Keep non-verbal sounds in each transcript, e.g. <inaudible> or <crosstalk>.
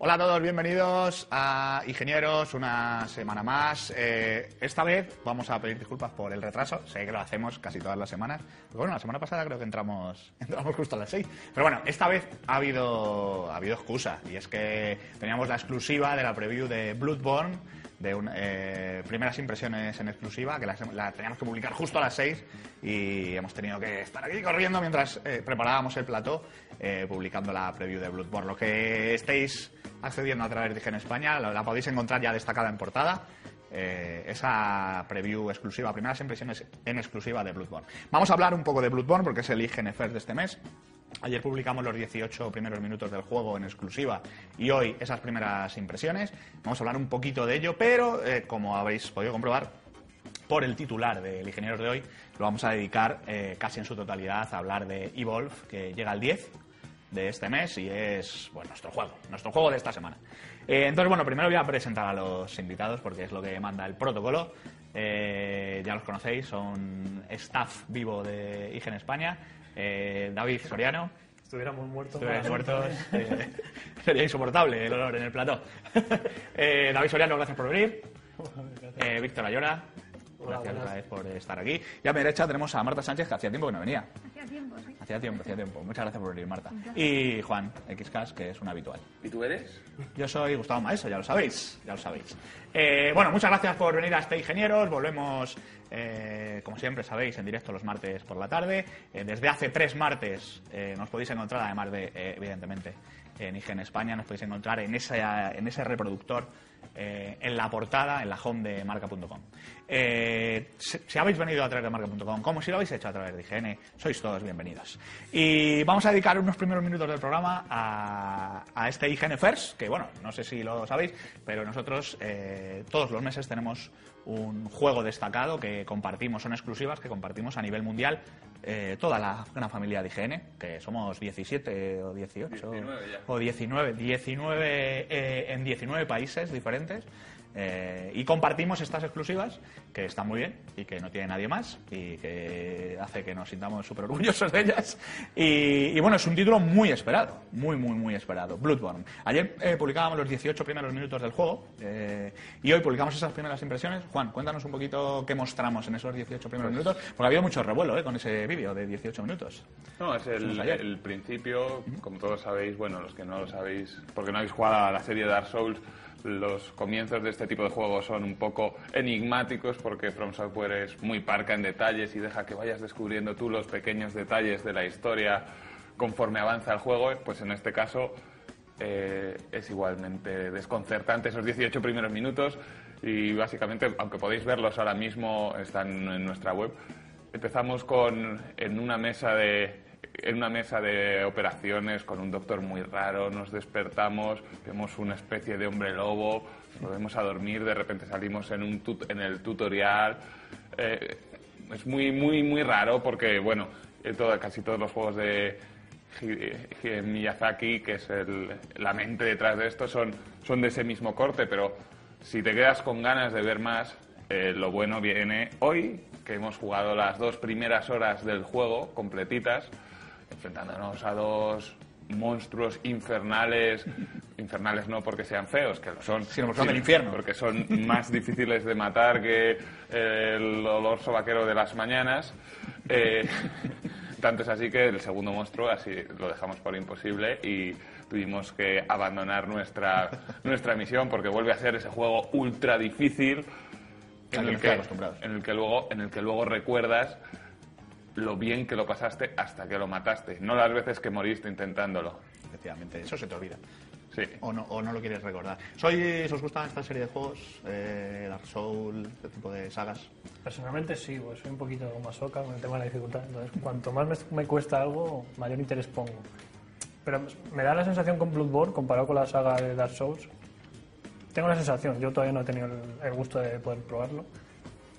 Hola a todos, bienvenidos a Ingenieros, una semana más. Eh, esta vez vamos a pedir disculpas por el retraso, sé que lo hacemos casi todas las semanas. Pero bueno, la semana pasada creo que entramos, <laughs> entramos justo a las 6. Pero bueno, esta vez ha habido, ha habido excusa, y es que teníamos la exclusiva de la preview de Bloodborne, de un- eh, primeras impresiones en exclusiva, que la, teníamos que publicar justo a las 6 y hemos tenido que estar aquí corriendo mientras eh, preparábamos el plató, publicando la preview de Bloodborne. Lo que estéis accediendo a través de IGN España, la, podéis encontrar ya destacada en portada. eh, esa preview exclusiva, primeras impresiones en exclusiva de Bloodborne. Vamos a hablar un poco de Bloodborne porque es el IGN First de este mes. Ayer publicamos los 18 primeros minutos del juego en exclusiva y hoy esas primeras impresiones. Vamos a hablar un poquito de ello, pero eh, como habéis podido comprobar, por el titular del Ingenieros de hoy, lo vamos a dedicar eh, casi en su totalidad a hablar de Evolve, que llega al 10 de este mes y es bueno, nuestro juego, nuestro juego de esta semana. Eh, entonces, bueno, primero voy a presentar a los invitados porque es lo que manda el protocolo. Eh, ya los conocéis, son staff vivo de IGN España. Eh, David Soriano, Estuviéramos muertos. Estuvierais muertos. <laughs> sería insoportable el olor en el plató. <laughs> David Soriano, gracias por venir. Víctor Ayora, gracias otra vez por estar aquí. Y a mi derecha tenemos a Marta Sánchez, que hacía tiempo que no venía. Hacía tiempo, sí. Hacía tiempo, hacía tiempo. Muchas gracias por venir, Marta. Y Juan XCAS, que es un habitual. ¿Y tú eres? Yo soy Gustavo Maeso, ya lo sabéis, ya lo sabéis. Eh, bueno, muchas gracias por venir a este Ingenieros. Volvemos, eh, como siempre sabéis, en directo los martes por la tarde. Eh, desde hace tres martes eh, nos podéis encontrar, además de, eh, evidentemente, en IGN España, nos podéis encontrar en, esa, en ese reproductor, eh, en la portada, en la home de marca.com. Eh, si, si habéis venido a través de marca.com, como si lo habéis hecho a través de IGN, sois todos bienvenidos. Y vamos a dedicar unos primeros minutos del programa a, a este IGN First, que bueno, no sé si lo sabéis, pero nosotros eh, todos los meses tenemos un juego destacado que compartimos, son exclusivas que compartimos a nivel mundial eh, toda la gran familia de IGN, que somos 17 o 18 19 ya. o 19, 19 eh, en 19 países diferentes. Eh, y compartimos estas exclusivas que están muy bien y que no tiene nadie más y que hace que nos sintamos súper orgullosos de ellas. Y, y bueno, es un título muy esperado, muy, muy, muy esperado. Bloodborne. Ayer eh, publicábamos los 18 primeros minutos del juego eh, y hoy publicamos esas primeras impresiones. Juan, cuéntanos un poquito qué mostramos en esos 18 primeros minutos, porque ha habido mucho revuelo eh, con ese vídeo de 18 minutos. No, es el, el principio, como todos sabéis, bueno, los que no lo sabéis, porque no habéis jugado a la serie Dark Souls, los comienzos de este tipo de juegos son un poco enigmáticos porque From Software es muy parca en detalles y deja que vayas descubriendo tú los pequeños detalles de la historia conforme avanza el juego, pues en este caso eh, es igualmente desconcertante esos 18 primeros minutos y básicamente, aunque podéis verlos ahora mismo, están en nuestra web, empezamos con en una mesa de en una mesa de operaciones con un doctor muy raro, nos despertamos, vemos una especie de hombre lobo, volvemos a dormir, de repente salimos en, un tut- en el tutorial. Eh, es muy, muy, muy raro porque, bueno, en todo- casi todos los juegos de Hi- Miyazaki, que es el- la mente detrás de esto, son, son de ese mismo corte, pero si te quedas con ganas de ver más, eh, lo bueno viene hoy, que hemos jugado las dos primeras horas del juego completitas, enfrentándonos a dos monstruos infernales, <laughs> infernales no porque sean feos, que lo son, Sino porque son del infierno. porque son más <laughs> difíciles de matar que el olor sobaquero de las mañanas. Eh, <laughs> tanto es así que el segundo monstruo así lo dejamos por imposible y tuvimos que abandonar nuestra, nuestra misión porque vuelve a ser ese juego ultra difícil en el, que, en, el que luego, en el que luego recuerdas lo bien que lo pasaste hasta que lo mataste, no las veces que moriste intentándolo. Efectivamente, eso se te olvida. Sí. O no, o no lo quieres recordar. ¿Sois, ¿Os gusta esta serie de juegos? Eh, Dark Souls, este tipo de sagas. Personalmente sí, pues soy un poquito masoca con el tema de la dificultad. Entonces, cuanto más me, me cuesta algo, mayor interés pongo. Pero me da la sensación con Bloodborne, comparado con la saga de Dark Souls. Tengo la sensación, yo todavía no he tenido el, el gusto de poder probarlo,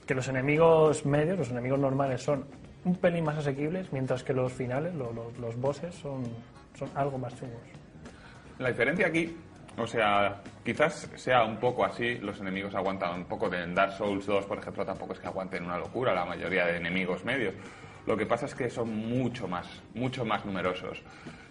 que los enemigos medios, los enemigos normales son un pelín más asequibles, mientras que los finales, lo- lo- los bosses, son, son algo más chungos. La diferencia aquí, o sea, quizás sea un poco así, los enemigos aguantan un poco. En Dark Souls 2, por ejemplo, tampoco es que aguanten una locura la mayoría de enemigos medios. Lo que pasa es que son mucho más, mucho más numerosos.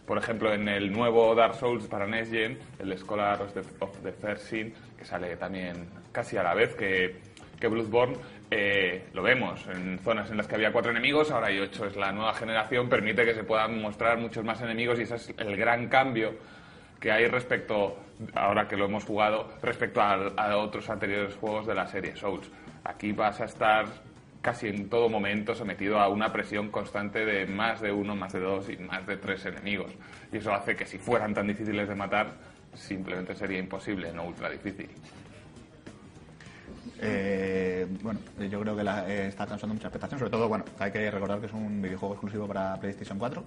Por ejemplo, en el nuevo Dark Souls para Next Gen, el Scholar of the, of the First Sin, que sale también casi a la vez que, que Bloodborne, eh, lo vemos en zonas en las que había cuatro enemigos, ahora hay ocho. Es la nueva generación, permite que se puedan mostrar muchos más enemigos y ese es el gran cambio que hay respecto, ahora que lo hemos jugado, respecto a, a otros anteriores juegos de la serie Souls. Aquí vas a estar casi en todo momento sometido a una presión constante de más de uno, más de dos y más de tres enemigos. Y eso hace que si fueran tan difíciles de matar, simplemente sería imposible, no ultra difícil. Eh, bueno, yo creo que la- eh, está causando mucha expectación. Sobre todo, bueno, hay que recordar que es un videojuego exclusivo para PlayStation 4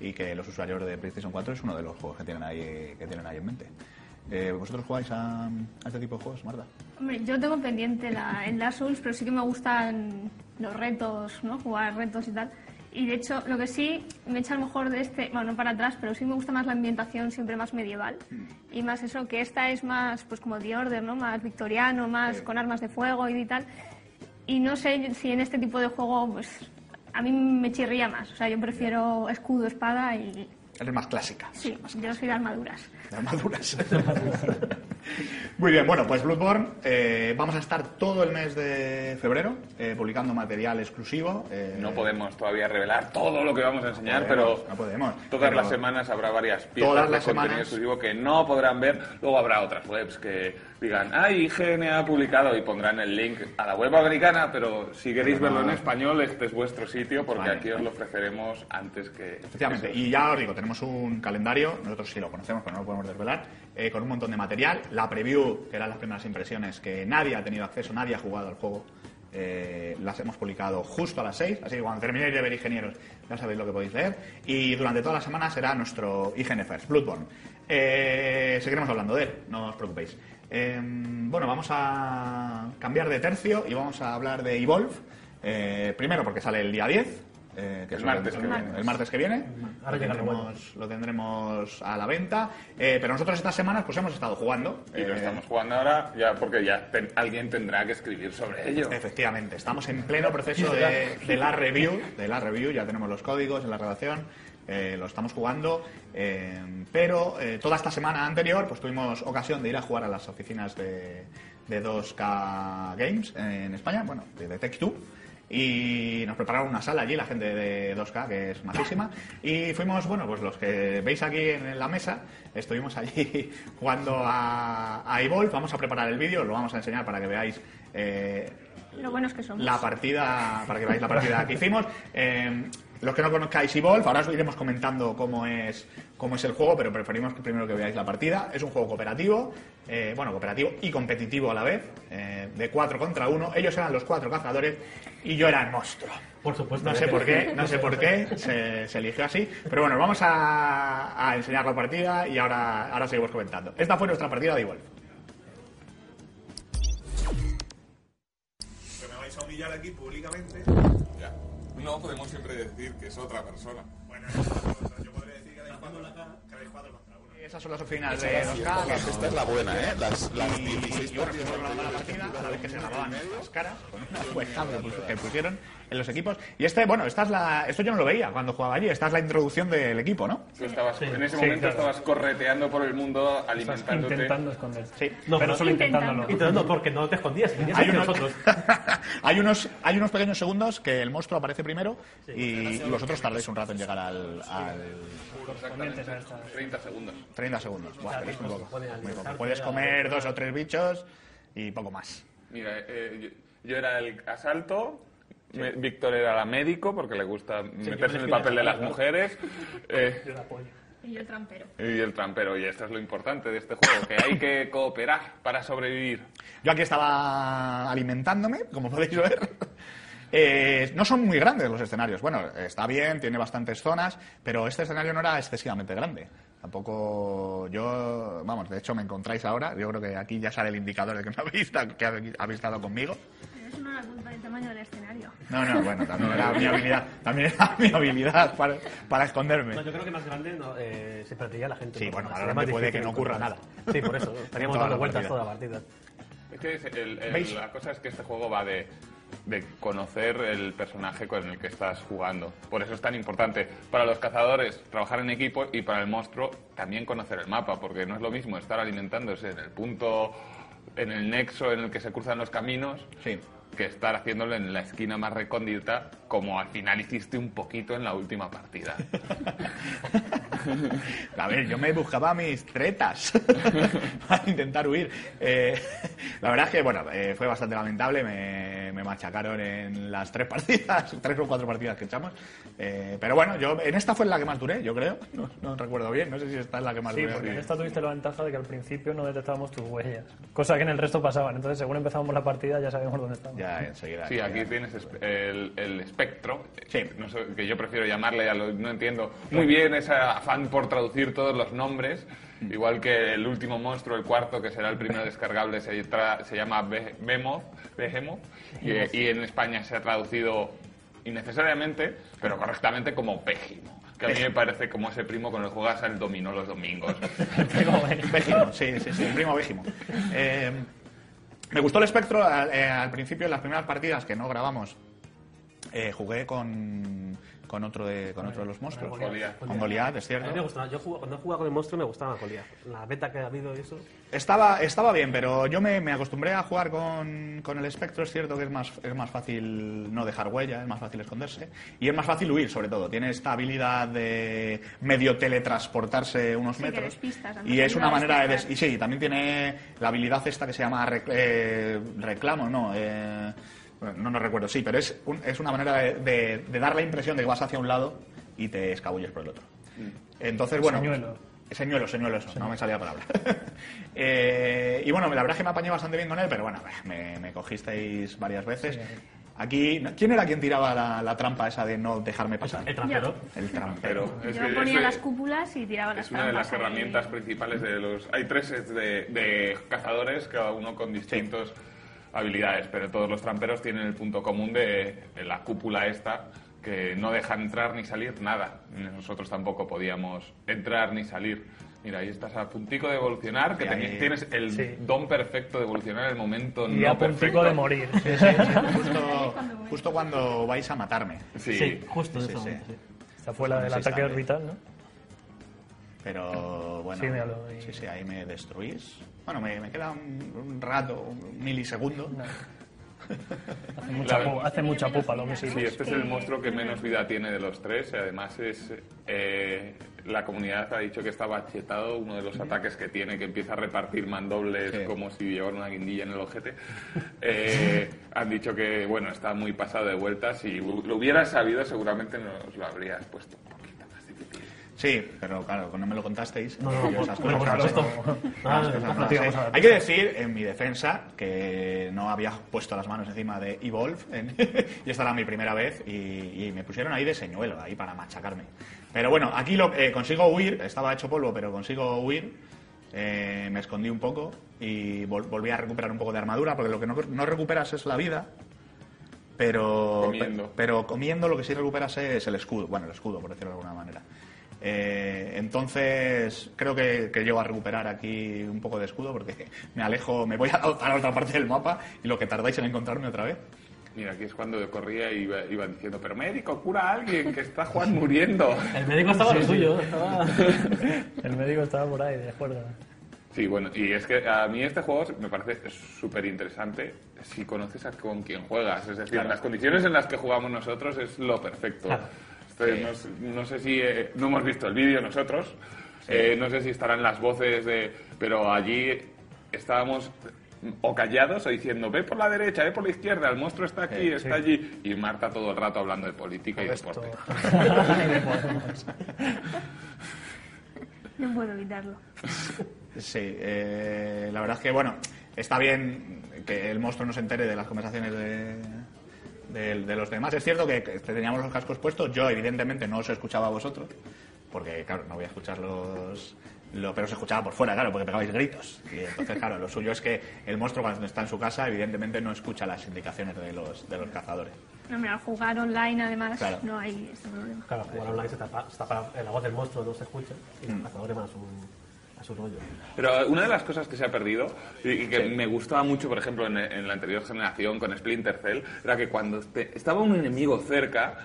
y que los usuarios de PlayStation 4 es uno de los juegos que tienen ahí, que tienen ahí en mente. Eh, ¿Vosotros jugáis a, este tipo de juegos, Marta? Hombre, yo tengo pendiente la, el Dark Souls, pero sí que me gustan los retos, ¿no? Jugar retos y tal. Y de hecho, lo que sí me echa a lo mejor de este, bueno, no para atrás, pero sí me gusta más la ambientación siempre más medieval. Y más eso, que esta es más, pues como The Order, ¿no? Más victoriano, más con armas de fuego y tal. Y no sé si en este tipo de juego, pues a mí me chirría más. O sea, yo prefiero escudo, espada y. Eres más clásica. Sí, yo soy de armaduras. de armaduras. <laughs> Muy bien, bueno, pues Bloodborne, eh, vamos a estar todo el mes de febrero eh, publicando material exclusivo. eh, No podemos todavía revelar todo lo que vamos a enseñar, podemos, pero no podemos, todas pero- las semanas habrá varias piezas Todas de las contenido semanas- exclusivo que no podrán ver. Luego habrá otras webs que digan, ay, IGN ha publicado y pondrán el link a la web americana, pero si queréis Pero no- verlo en español, este es vuestro sitio porque Vale. aquí os lo ofreceremos antes que... Efectivamente, y ya os digo, tenemos un calendario, nosotros sí lo conocemos, pero no lo podemos desvelar, con un montón de material. La preview, que eran las primeras impresiones, que nadie ha tenido acceso, nadie ha jugado al juego, eh, las hemos publicado justo a las 6, así que cuando terminéis de ver Ingenieros ya sabéis lo que podéis leer. Y durante toda la semana será nuestro IGN First, Bloodborne. Eh, seguiremos hablando de él, no os preocupéis. Eh, bueno, vamos a cambiar de tercio y vamos a hablar de Evolve. Eh, primero porque sale el día 10. Eh, que El es martes que viene. El martes que viene. Ahora lo, tendremos, lo tendremos a la venta. Eh, pero nosotros estas semanas pues hemos estado jugando. Y lo Eh, estamos jugando ahora ya porque ya ten- alguien tendrá que escribir sobre ello. Efectivamente, estamos en pleno proceso de, de la review, de la review, ya tenemos los códigos en la redacción, eh, lo estamos jugando, eh, pero eh, toda esta semana anterior pues tuvimos ocasión de ir a jugar a las oficinas de, de 2K Games en España, bueno, de, de Tech2, y nos prepararon una sala allí, la gente de 2K, que es majísima, y fuimos, bueno, pues los que veis aquí en la mesa, estuvimos allí <laughs> jugando a, a Evolve, vamos a preparar el vídeo, lo vamos a enseñar para que veáis eh, Lo bueno es que somos. la partida, para que veáis la partida que hicimos. Eh, los que no conozcáis Evolve, ahora os iremos comentando cómo es, cómo es el juego, pero preferimos que primero que veáis la partida. Es un juego cooperativo, eh, bueno, cooperativo y competitivo a la vez, eh, de 4 contra 1. Ellos eran los cuatro cazadores y yo era el monstruo. Por supuesto. No sé por qué, no sé por qué se, se eligió así. Pero bueno, vamos a, a enseñar la partida y ahora, ahora seguimos comentando. Esta fue nuestra partida de Evolve. Que me vais a humillar aquí públicamente. No podemos siempre decir que es otra persona. Bueno, yo podría decir que contra uno. Esas son las oficinas de 2K. que Esta es la buena, ¿eh? Las, las Y, 16 y bueno, partidas se grababa la partida a la vez que se grababan las caras con una webcam que pus- que pusieron en los equipos. Y este, bueno, esta es la, esto yo no lo veía cuando jugaba allí. Esta es la introducción del equipo, ¿no? Estabas, Sí, en ese sí, momento claro. estabas correteando por el mundo, alimentándote. intentando esconderte. Sí. No, pero solo intentándolo. Intentando. Porque no te escondías, Hay unos, nosotros. <laughs> hay, unos, hay unos pequeños segundos que el monstruo aparece primero y vosotros tardáis un rato en llegar al, al esta- 30 segundos. 30 segundos. Buah, pero es muy poco, Pone al muy poco. instante Puedes comer dos o tres bichos y poco más. Mira, eh, yo, yo era el asalto, me- Víctor era la médico porque le gusta meterse en el papel de las mujeres. <laughs> eh, Yo la apoyo. Y yo trampero. y el trampero, y esto es lo importante de este juego, que hay que cooperar para sobrevivir. Yo aquí estaba alimentándome, como podéis ver. Eh, no son muy grandes los escenarios. Bueno, está bien, tiene bastantes zonas, pero este escenario no era excesivamente grande. Tampoco yo, vamos, de hecho me encontráis ahora. Yo creo que aquí ya sale el indicador de que me habéis, que habéis estado conmigo. No era culpa del tamaño del escenario. No, no, bueno, también era <laughs> mi habilidad, también era mi habilidad para, para esconderme. No, yo creo que más grande no, eh, se perdería la gente. Sí, bueno, más- ahora más puede que no ocurra nada. Sí, por eso. <laughs> Estaríamos dando vueltas toda la partida. Es que el- el- la cosa es que este juego va de de conocer el personaje con el que estás jugando. Por eso es tan importante para los cazadores trabajar en equipo y para el monstruo también conocer el mapa, porque no es lo mismo estar alimentándose en el punto, en el nexo en el que se cruzan los caminos, Sí. Que estar haciéndolo en la esquina más recóndita, como al final hiciste un poquito en la última partida. <laughs> A ver, yo me buscaba mis tretas <laughs> para intentar huir. Eh, <laughs> la verdad es que, bueno, eh, fue bastante lamentable. Me, me machacaron en las tres <laughs> partidas, tres o cuatro partidas que echamos. Eh, pero bueno, yo en esta fue en la que más duré, yo creo. <laughs> No, no recuerdo bien, no sé si esta es la que más Sí, duré. porque en esta tuviste la ventaja de que al principio no detectábamos tus huellas, cosa que en el resto pasaban. Entonces, según empezábamos la partida, ya sabíamos dónde estábamos. Ya, enseguida. Sí, aquí enseguida. tienes es- el, el espectro, Sí. no sé, que yo prefiero llamarle, ya lo- no entiendo muy bien ese afán por traducir todos los nombres, <laughs> igual que el último monstruo, el cuarto, que será el primero descargable, se, tra- se llama Be- Behemoth, Behemoth, y, y en España se ha traducido innecesariamente, pero correctamente como Pégimo, que a mí me parece como ese primo con el que juegas al dominó los domingos. <laughs> Végimo, sí, sí, sí, primo Végimo. Eh, me gustó el espectro al, eh, al principio, en las primeras partidas que no grabamos. eh, jugué con, con, otro de, con otro de los monstruos. Goliath. Con Goliath, es A mí me cierto. gustaba. Yo jugaba- cuando he jugado con el monstruo me gustaba Goliath. La beta que ha habido y eso. Estaba, estaba bien, pero yo me, me acostumbré a jugar con, con el espectro. Es cierto que es más, es más fácil no dejar huella, es más fácil esconderse. Y es más fácil huir, sobre todo. Tiene esta habilidad de medio teletransportarse unos Sí, que metros. despistas, y es una manera de... Y sí, también tiene la habilidad esta que se llama rec- eh, reclamo, no, eh, no, no recuerdo, sí, pero es, un- es una manera de, de- de dar la impresión de que vas hacia un lado y te escabulles por el otro. Entonces, bueno... Señuelo. Señuelo, señuelo, eso, no me salía la palabra. <laughs> Eh, y bueno, la verdad es que me apañé bastante bien con él, pero bueno, me, me cogisteis varias veces. Aquí, ¿quién era quien tiraba la, la trampa esa de no dejarme pasar? El trampero. El trampero. Yo que- ponía es las cúpulas y tiraba las Es una de las trampas ahí. herramientas principales de los... Hay tres sets de, de cazadores, cada uno con distintas habilidades, pero todos los tramperos tienen el punto común de, de la cúpula esta, que no deja entrar ni salir nada. Nosotros tampoco podíamos entrar ni salir. Mira, ahí estás a puntico de evolucionar, que ahí- tienes el Sí. don perfecto de evolucionar en el momento Y no a puntico perfecto. de morir. <laughs> Sí, sí, Justo, justo cuando vais a matarme. Sí. Sí, justo en ese sí. momento, sí. Esta fue la del ataque sabe. orbital, ¿no? Pero bueno, Sí, míralo, y- sí, sí, ahí me destruís. Bueno, me, me queda un, un rato, un milisegundo. <laughs> Hace mucha, La- pu- hace mucha pupa lo que sí. Sí, este es el monstruo que menos vida tiene de los tres además es eh, la comunidad ha dicho que estaba chetado uno de los ataques que tiene que empieza a repartir mandobles Sí. como si llevara una guindilla en el ojete. <laughs> Eh, han dicho que bueno está muy pasado de vueltas si lo hubieras sabido seguramente nos lo habrías puesto un poquito más difícil Sí, pero claro, no me lo contasteis. No, no, no. Ah, no, no no Hay que decir, en mi defensa, que no había puesto las manos encima de Evolve en- <laughs> y esta era mi primera vez y, y me pusieron ahí de señuelo, ahí para machacarme. Pero bueno, aquí lo, eh, consigo huir, estaba hecho polvo, pero consigo huir. eh, me escondí un poco y vol- volví a recuperar un poco de armadura, porque lo que no, no recuperas es la vida, pero Comiendo. pero comiendo lo que sí recuperas es el escudo, bueno, el escudo, por decirlo de alguna manera. Eh, entonces, creo que, que llego a recuperar aquí un poco de escudo porque <laughs> me alejo, me voy a, a la otra parte del mapa y lo que tardáis en encontrarme otra vez. mira aquí es cuando yo corría y iba, iba diciendo pero médico cura a alguien que está Juan <laughs> muriendo El médico estaba lo suyo. Estaba... <laughs> El médico estaba por ahí, de acuerdo. Sí, bueno, y es que a mí este juego me parece súper interesante si conoces a con quién juegas. Es decir, las condiciones en las que jugamos nosotros es lo perfecto. Claro. No, sé- no sé si... eh, no hemos visto el vídeo nosotros. eh, no sé si estarán las voces de... Pero allí estábamos o callados o diciendo ve por la derecha, ve por la izquierda, el monstruo está aquí, Sí, está allí. Y Marta todo el rato hablando de política y Esto- deporte. No puedo evitarlo. Sí, eh, la verdad es que, bueno, está bien que el monstruo no se entere de las conversaciones de, de- de los demás. Es cierto que, que teníamos los cascos puestos, yo evidentemente no os escuchaba a vosotros, porque, claro, no voy a escucharlos, lo, pero os escuchaba por fuera, claro, porque pegabais gritos. Y entonces, claro, lo suyo es que el monstruo cuando está en su casa, evidentemente no escucha las indicaciones de los, de los cazadores. No, mira, jugar online además Claro. no hay este problema. Claro, jugar online se tapa, se tapa la voz del monstruo, no se escucha. Y Mm. los cazadores más un. A su rollo. Pero una de las cosas que se ha perdido y, que me gustaba mucho, por ejemplo, en, en la anterior generación con Splinter Cell, era que cuando te- estaba un enemigo cerca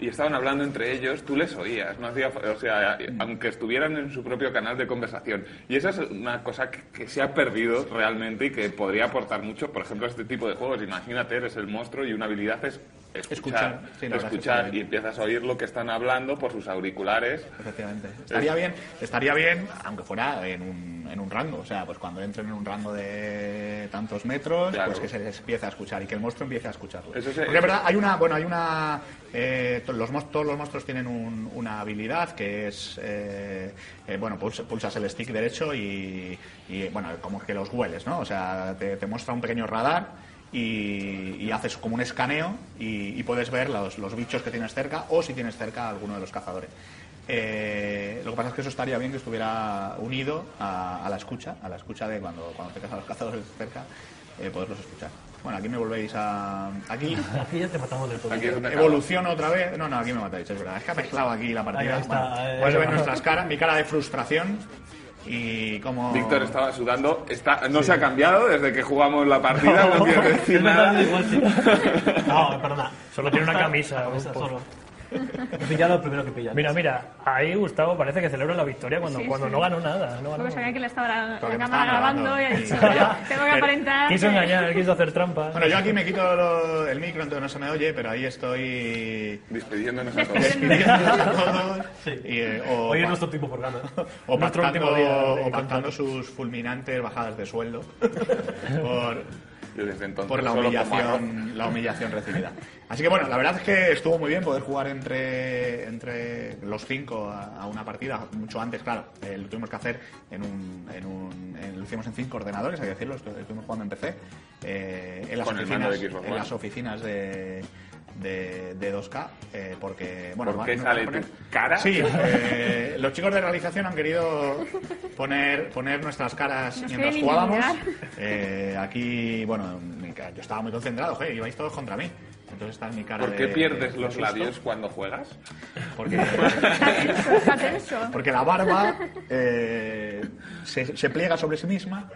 y estaban hablando entre ellos, tú les oías, no hacía, o sea, aunque estuvieran en su propio canal de conversación. Y esa es una cosa que, que se ha perdido realmente y que podría aportar mucho, por ejemplo, a este tipo de juegos. Imagínate, eres el monstruo y una habilidad es escuchar, Escuchar, sí, es y empiezas a oír lo que están hablando por sus auriculares. Efectivamente. Estaría bien, estaría bien, aunque fuera en un, en un rango. O sea, pues cuando entren en un rango de tantos metros, Claro. pues que se les empiece a escuchar y que el monstruo empiece a escucharlo. Eso sí, Porque es verdad, hay una, bueno, hay una, eh, los, todos los monstruos tienen un- una habilidad que es, eh, eh, bueno, pulsa- pulsas el stick derecho y, y, bueno, como que los hueles, ¿no? O sea, te, te muestra un pequeño radar y, y haces como un escaneo y, y puedes ver los, los bichos que tienes cerca o si tienes cerca a alguno de los cazadores. Eh, lo que pasa es que eso estaría bien que estuviera unido a, a la escucha, a la escucha de cuando, cuando tengas a los cazadores cerca, eh, poderlos escuchar. Bueno, aquí me volvéis a... Aquí <laughs> Aquí ya te matamos del todo. Evoluciono otra vez. No, no, aquí me matáis, es verdad. Es que ha mezclado aquí la partida. Ahí está, Bueno, eh, puedes ver nuestras caras, mi cara de frustración y como... Víctor estaba sudando, está, no se ha cambiado desde que jugamos la partida, no, <laughs> quiere decir Es verdad, nada. igual sí. <laughs> No, perdona. Solo tiene una camisa. Camisa un poco. solo. <laughs> He pillado el primero que pilla. Mira, mira, ahí Gustavo parece que celebra la victoria cuando, Sí, cuando sí. no ganó nada. No ganó Porque sabía que le estaba la, la cámara grabando y ha dicho, <laughs> Sí. "Bueno, tengo que aparentar. Quiso que-". engañar, quiso hacer trampa. Bueno, yo aquí me quito lo- el micro, entonces no se me oye, pero ahí estoy Despidiéndonos a todos. despidiendo a todos. Sí. Y, eh, o, Hoy es nuestro tiempo por gana. <laughs> o nuestro pactando, último día o pactando sus fulminantes bajadas de sueldo por, desde entonces por la humillación, la humillación recibida. Así que bueno, la verdad es que estuvo muy bien poder jugar entre, entre los cinco a, a una partida, mucho antes, claro, eh, lo tuvimos que hacer en un, en un en- lo hicimos en cinco ordenadores, hay que decirlo, estu- estuvimos jugando en PC, eh, en las Con el mando oficinas, de en las oficinas de, de, de 2K, eh, porque bueno, ¿Por qué sale tu cara? Sí, <laughs> eh, los chicos de realización han querido poner, poner nuestras caras Nos mientras jugábamos. Eh, aquí, bueno, yo estaba muy concentrado, joder, ibais todos contra mí. Entonces está en mi cara ¿Por qué de- pierdes de los susto, labios cuando juegas? Porque, porque la barba eh, se, se pliega sobre sí misma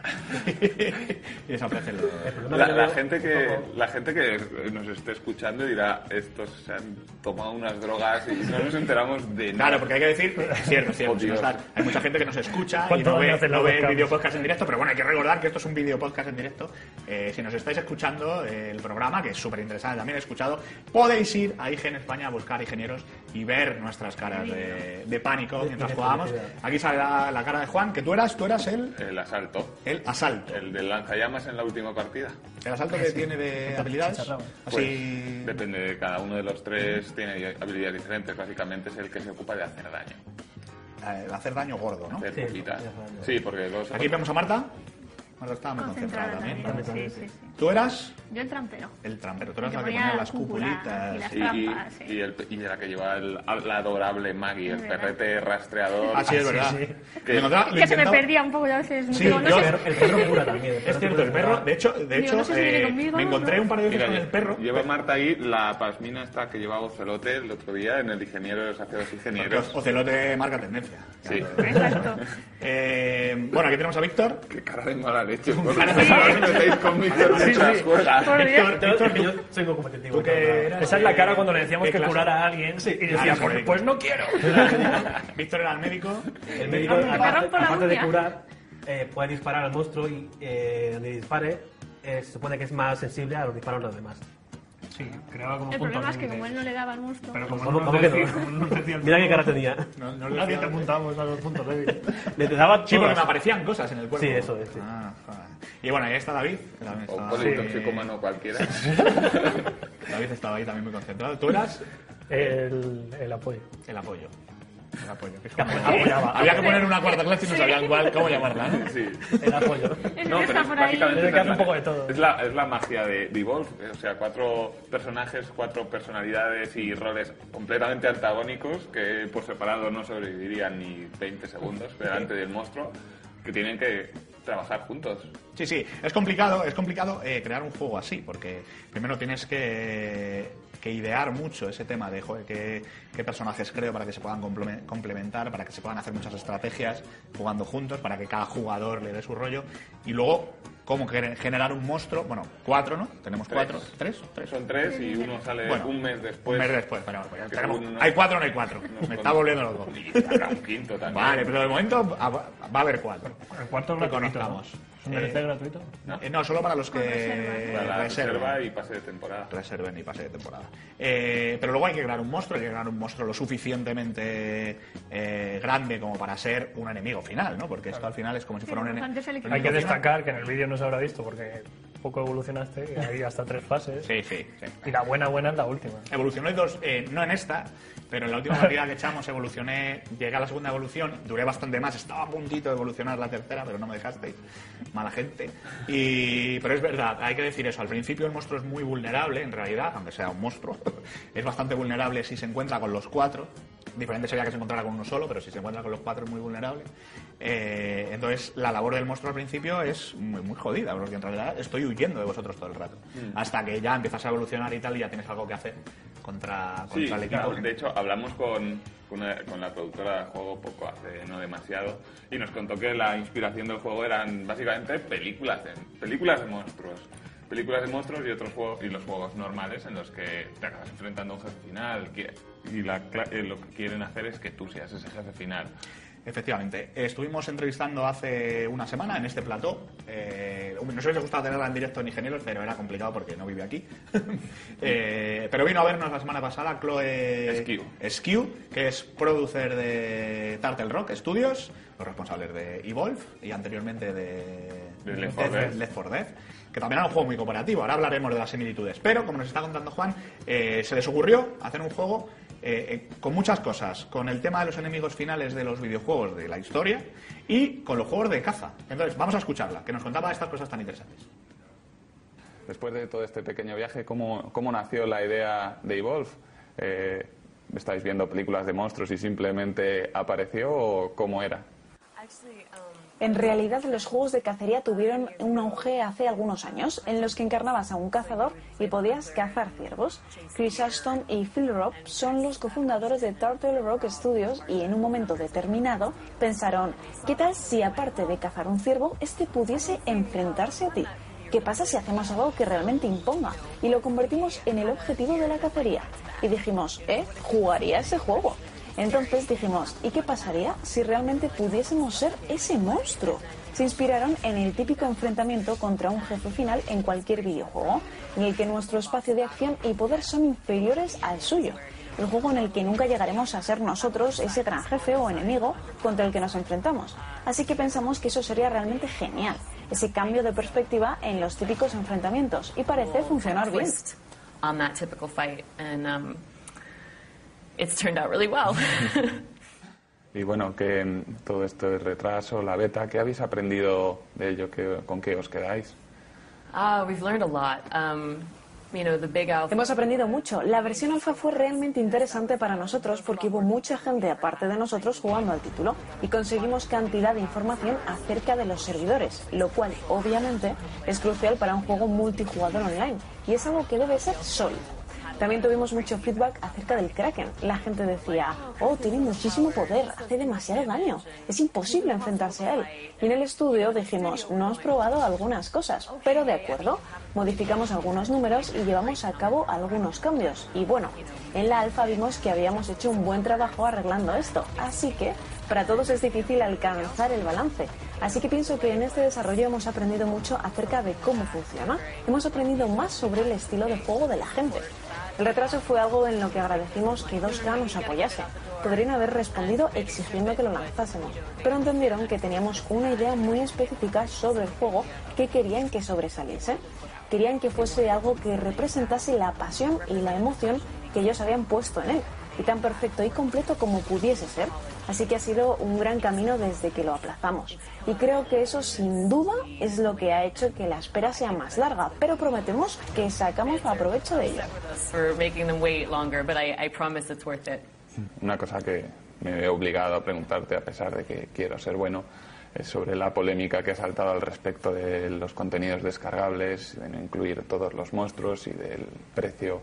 y desaparecen los... La, la gente que, la gente que nos esté escuchando dirá, estos se han tomado unas drogas y no nos enteramos de nada. Claro, porque hay que decir, es cierto, es cierto, Oh, estar- hay mucha gente que nos escucha y ¿Cuánto no ve, no ve el video podcast en directo, pero bueno, hay que recordar que esto es un video podcast en directo. Eh, si nos estáis escuchando eh, el programa, que es súper interesante también he escuchado, podéis ir a IGN España a buscar ingenieros y ver nuestras caras de, de pánico mientras de jugábamos. Aquí sale la, la cara de Juan, que tú eras, tú eras el, El asalto, el asalto. el del lanzallamas en la última partida. El asalto que tiene de <laughs> habilidades. Pues, Así. depende de cada uno de los tres, tiene habilidades diferentes. Básicamente es el que se ocupa de hacer daño. eh, hacer daño gordo, ¿no? Hacer Sí. Sí, porque los Aquí vemos a Marta. Marta estaba muy concentrada Concentrada también. también. Sí, sí, sí. Tú eras Yo el trampero. el trampero, tú eras la que ponía ponía la las cúpula cupulitas. y las y, y, trampas, sí. y el, y la que lleva el, la adorable Maggie, el perrete rastreador. Ah, sí, es verdad. sí. Que- se me perdía un poco a veces. Sí, digo, no yo- sé- El, perro cura también. Es cierto, el perro, de hecho, de Digo, hecho no sé si viene eh, conmigo, me encontré ¿no? un par de veces Mira, con el perro. Lleva Marta ahí la pasmina esta que llevaba Ocelote el otro día en el ingeniero de los aceros Porque ingenieros. Ocelote marca tendencia. Sí. Exacto. Eh, bueno, aquí tenemos a Víctor. Qué cara de mala leche. Con Víctor mientras juega. Yo, soy muy competitivo. Esa es la cara eh, cuando le decíamos ¿qué que curara a alguien y decía, pues, médico. pues no quiero. <laughs> Víctor era el médico. El médico, Me aparte, de curar, eh, puede disparar al monstruo y eh, donde dispare eh, se supone que es más sensible a los disparos de los demás. Sí, creaba como El puntos problema es que como él no le daba al monstruo. Pero como ¿Cómo, no cómo nos que decía- no? como no nos decía el Mira qué cara tenía. No, no Nadie te apuntamos a los puntos débiles. <laughs> Le daba Sí, porque todas. me aparecían cosas en el cuerpo. Sí, eso es, sí. Ah, joder. y bueno, ahí está David. También O estaba, un politoxicómano cualquiera. <laughs> David estaba ahí también muy concentrado. Tú eras El, el apoyo. el apoyo. El apoyo. que es como- Apoyaba. Había que poner una cuarta clase y no sabían cuál, cómo llamarla, ¿no? Sí. El apoyo. No, pero está es que es un la- poco de todo. Es la, es la magia de Devolve, o sea, cuatro personajes, cuatro personalidades y roles completamente antagónicos que por separado no sobrevivirían ni 20 segundos delante del monstruo, que tienen que trabajar juntos. Sí, sí, es complicado, es complicado eh, crear un juego así, porque primero tienes que, que idear mucho ese tema de joder, qué, qué personajes creo para que se puedan comple- complementar, para que se puedan hacer muchas estrategias jugando juntos, para que cada jugador le dé su rollo. Y luego, cómo gener- generar un monstruo. Bueno, cuatro, ¿no? Tenemos Tres. cuatro. ¿Tres? ¿Tres? Son tres y uno sale Bueno, un mes después. Un mes después, pero bueno, ya Que tenemos- uno- hay cuatro o no hay cuatro. Nos Me está volviendo loco. Y habrá un quinto también. Vale, pero de momento va a haber cuatro. El cuarto conozcamos. ¿Es un Eh, DLC gratuito? Eh, no, solo para los que reserva reserven. y pase de temporada. Reserven y pase de temporada. Eh, pero luego hay que crear un monstruo, hay que crear un monstruo lo suficientemente eh, grande como para ser un enemigo final, ¿no? Porque esto al final es como si fuera un enemigo. Hay que final. destacar que en el vídeo no se habrá visto porque poco evolucionaste, <laughs> hay hasta tres fases. Sí, sí, sí. Y la buena buena es la última. Evolucioné dos, eh, no en esta, pero en la última partida que echamos evolucioné, llegué a la segunda evolución, duré bastante más, estaba a puntito de evolucionar la tercera, pero no me dejasteis, mala gente. Y, pero es verdad, hay que decir eso, al principio el monstruo es muy vulnerable, en realidad, aunque sea un monstruo, <laughs> es bastante vulnerable si se encuentra con los cuatro, diferente sería que se encontrara con uno solo, pero si se encuentra con los cuatro es muy vulnerable. Eh, entonces la labor del monstruo al principio es muy, muy jodida, porque en realidad estoy huyendo de vosotros todo el rato, hasta que ya empiezas a evolucionar y tal y ya tienes algo que hacer contra, contra Sí, el equipo. claro, de hecho hablamos con, con, una- con la productora del juego poco hace no demasiado y nos contó que la inspiración del juego eran básicamente películas de, películas de monstruos. Películas de monstruos y otros juegos y los juegos normales en los que te acabas enfrentando a un jefe final que- y la eh, lo que quieren hacer es que tú seas ese jefe final. Efectivamente. Estuvimos entrevistando hace una semana en este plató. Eh, nos hubiese gustado tenerla en directo en Ingenieros, pero era complicado porque no vive aquí. <laughs> Eh, pero vino a vernos la semana pasada Chloe Esquiu. Esquiu, que es producer de Turtle Rock Studios, los responsables de Evolve y anteriormente de, De Left 4 Dead. Left 4 Dead, que también era un juego muy cooperativo. Ahora hablaremos de las similitudes. Pero, como nos está contando Juan, eh, se les ocurrió hacer un juego eh, eh, con muchas cosas. Con el tema de los enemigos finales de los videojuegos de la historia y con los juegos de caza. Entonces, vamos a escucharla, que nos contaba estas cosas tan interesantes. Después de todo este pequeño viaje, ¿cómo, cómo nació la idea de Evolve? Eh, ¿Estáis viendo películas de monstruos y simplemente apareció o cómo era? En realidad, los juegos de cacería tuvieron un auge hace algunos años, en los que encarnabas a un cazador y podías cazar ciervos. Chris Ashton y Phil Robb son los cofundadores de Turtle Rock Studios y en un momento determinado pensaron, ¿qué tal si aparte de cazar un ciervo, este pudiese enfrentarse a ti? ¿Qué pasa si hacemos algo que realmente imponga y lo convertimos en el objetivo de la cacería? Y dijimos, ¿eh? Jugaría ese juego. Entonces dijimos, ¿y qué pasaría si realmente pudiésemos ser ese monstruo? Se inspiraron en el típico enfrentamiento contra un jefe final en cualquier videojuego, en el que nuestro espacio de acción y poder son inferiores al suyo. El juego en el que nunca llegaremos a ser nosotros ese gran jefe o enemigo contra el que nos enfrentamos. Así que pensamos que eso sería realmente genial, ese cambio de perspectiva en los típicos enfrentamientos, y parece funcionar bien. It's turned out really well. <laughs> Y bueno, que mm, todo este retraso, la beta, ¿qué habéis aprendido de ello? ¿Qué- ¿Con qué os quedáis? uh, we've learned a lot. Um, you know, the big alpha. Hemos aprendido mucho. La versión alfa fue realmente interesante para nosotros porque hubo mucha gente aparte de nosotros jugando al título y conseguimos cantidad de información acerca de los servidores, lo cual obviamente es crucial para un juego multijugador online y es algo que debe ser sólido. También tuvimos mucho feedback acerca del Kraken. La gente decía, oh, tiene muchísimo poder, hace demasiado daño, es imposible enfrentarse a él. Y en el estudio dijimos, no hemos probado algunas cosas, pero de acuerdo, modificamos algunos números y llevamos a cabo algunos cambios. Y bueno, en la alfa vimos que habíamos hecho un buen trabajo arreglando esto, así que para todos es difícil alcanzar el balance. Así que pienso que en este desarrollo hemos aprendido mucho acerca de cómo funciona, hemos aprendido más sobre el estilo de juego de la gente. El retraso fue algo en lo que agradecimos que 2K nos apoyase. Podrían haber respondido exigiendo que lo lanzásemos, pero entendieron que teníamos una idea muy específica sobre el juego que querían que sobresaliese. Querían que fuese algo que representase la pasión y la emoción que ellos habían puesto en él, y tan perfecto y completo como pudiese ser. Así que ha sido un gran camino desde que lo aplazamos. Y creo que eso sin duda es lo que ha hecho que la espera sea más larga, pero prometemos que sacamos provecho de ello. for making them wait longer, but I, I promise it's worth it. Una cosa que me he obligado a preguntarte, a pesar de que quiero ser bueno, es sobre la polémica que ha saltado al respecto de los contenidos descargables, de no incluir todos los monstruos y del precio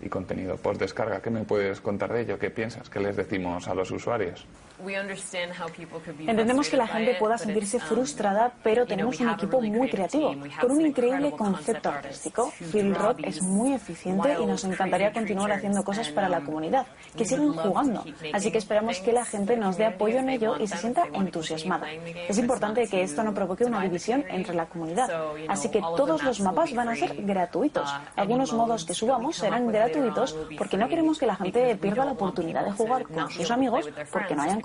y contenido post descarga. ¿Qué me puedes contar de ello? ¿Qué piensas? ¿Qué les decimos a los usuarios? We understand how people could be Entendemos que la gente pueda sentirse um, frustrada, pero tenemos un equipo muy creativo, con un increíble concepto concept artístico. Phil Roth es muy eficiente y nos encantaría continuar haciendo cosas para la um, comunidad, que sigan jugando. Así que esperamos que la gente nos dé apoyo en ello y se sienta entusiasmada. Es importante que esto no provoque una división community. entre la comunidad. Así que todos los mapas van a ser gratuitos. Uh, Algunos modos que subamos serán gratuitos be porque no queremos que la gente pierda la oportunidad de jugar con sus amigos porque no hayan